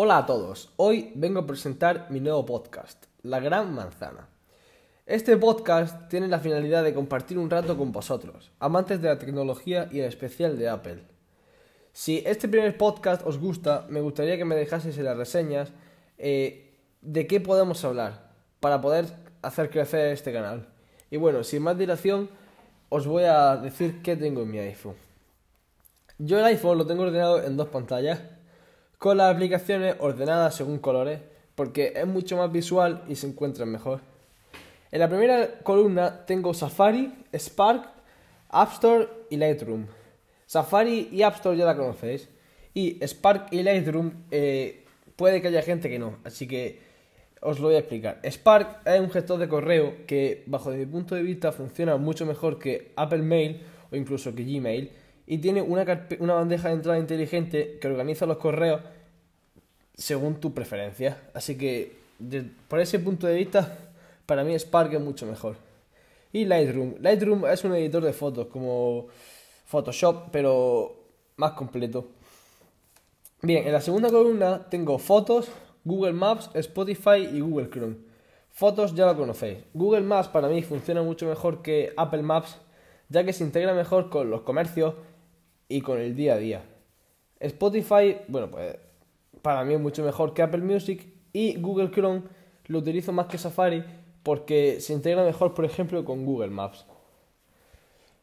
Hola a todos, hoy vengo a presentar mi nuevo podcast, La Gran Manzana. Este podcast tiene la finalidad de compartir un rato con vosotros, amantes de la tecnología y en especial de Apple. Si este primer podcast os gusta, me gustaría que me dejaseis las reseñas eh, de qué podemos hablar para poder hacer crecer este canal. Y bueno, sin más dilación, os voy a decir qué tengo en mi iPhone. Yo el iPhone lo tengo ordenado en dos pantallas con las aplicaciones ordenadas según colores, porque es mucho más visual y se encuentran mejor. En la primera columna tengo Safari, Spark, App Store y Lightroom. Safari y App Store ya la conocéis. Y Spark y Lightroom eh, puede que haya gente que no, así que os lo voy a explicar. Spark es un gestor de correo que, bajo mi punto de vista, funciona mucho mejor que Apple Mail o incluso que Gmail y tiene una, una bandeja de entrada inteligente que organiza los correos según tu preferencia. Así que, por ese punto de vista, para mí Spark es mucho mejor. Y Lightroom. Lightroom es un editor de fotos como Photoshop, pero más completo. Bien, en la segunda columna tengo fotos, Google Maps, Spotify y Google Chrome. Fotos ya lo conocéis. Google Maps para mí funciona mucho mejor que Apple Maps, ya que se integra mejor con los comercios y con el día a día. Spotify, bueno, pues para mí es mucho mejor que Apple Music y Google Chrome lo utilizo más que Safari porque se integra mejor, por ejemplo, con Google Maps.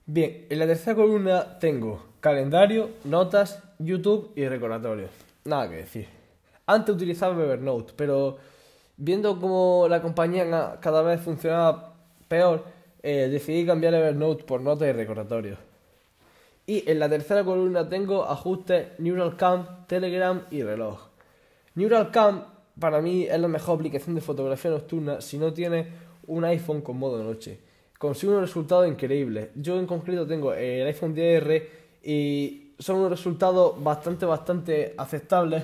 Bien, en la tercera columna tengo calendario, notas, YouTube y recordatorios. Nada que decir. Antes utilizaba Evernote, pero viendo cómo la compañía cada vez funcionaba peor, eh, decidí cambiar Evernote por notas y recordatorios. Y en la tercera columna tengo ajustes NeuralCam, Telegram y reloj. NeuralCam para mí es la mejor aplicación de fotografía nocturna si no tienes un iPhone con modo noche. Consigue unos resultados increíbles. Yo en concreto tengo el iPhone 10R y son unos resultados bastante, bastante aceptables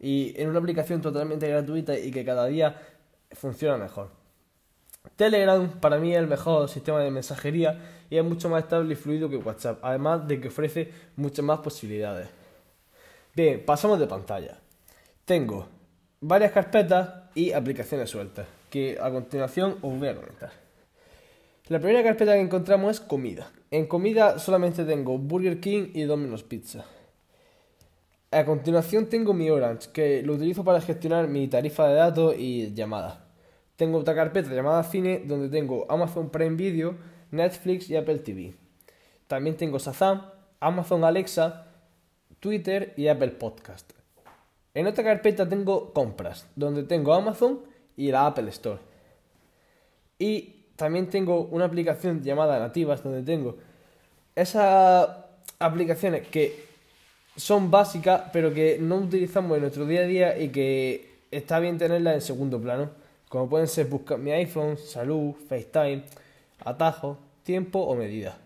y en una aplicación totalmente gratuita y que cada día funciona mejor. Telegram para mí es el mejor sistema de mensajería y es mucho más estable y fluido que WhatsApp, además de que ofrece muchas más posibilidades. Bien, pasamos de pantalla. Tengo varias carpetas y aplicaciones sueltas, que a continuación os voy a comentar. La primera carpeta que encontramos es comida. En comida solamente tengo Burger King y Domino's Pizza. A continuación tengo mi Orange, que lo utilizo para gestionar mi tarifa de datos y llamadas. Tengo otra carpeta llamada Cine donde tengo Amazon Prime Video, Netflix y Apple TV. También tengo Shazam, Amazon Alexa, Twitter y Apple Podcast. En otra carpeta tengo compras, donde tengo Amazon y la Apple Store. Y también tengo una aplicación llamada Nativas, donde tengo esas aplicaciones que son básicas, pero que no utilizamos en nuestro día a día y que está bien tenerlas en segundo plano como pueden ser buscar mi iPhone, salud, FaceTime, atajo, tiempo o medida.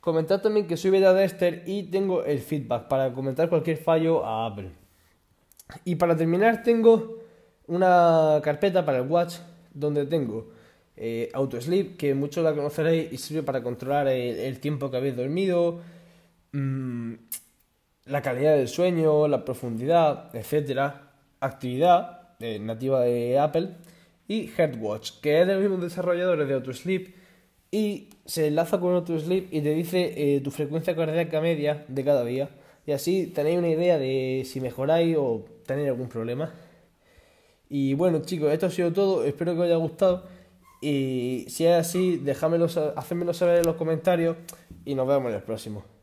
Comentar también que soy beta tester y tengo el feedback para comentar cualquier fallo a Apple. Y para terminar tengo una carpeta para el Watch donde tengo eh, Auto Sleep, que muchos la conoceréis y sirve para controlar el, tiempo que habéis dormido, mm, la calidad del sueño, la profundidad, etc. Actividad, eh, nativa de Apple, y Headwatch, que es de los mismos desarrolladores de AutoSleep y se enlaza con AutoSleep y te dice eh, tu frecuencia cardíaca media de cada día. Y así tenéis una idea de si mejoráis o tenéis algún problema. Y bueno, chicos, esto ha sido todo. Espero que os haya gustado. Y si es así, déjamelo, saber en los comentarios y nos vemos en el próximo.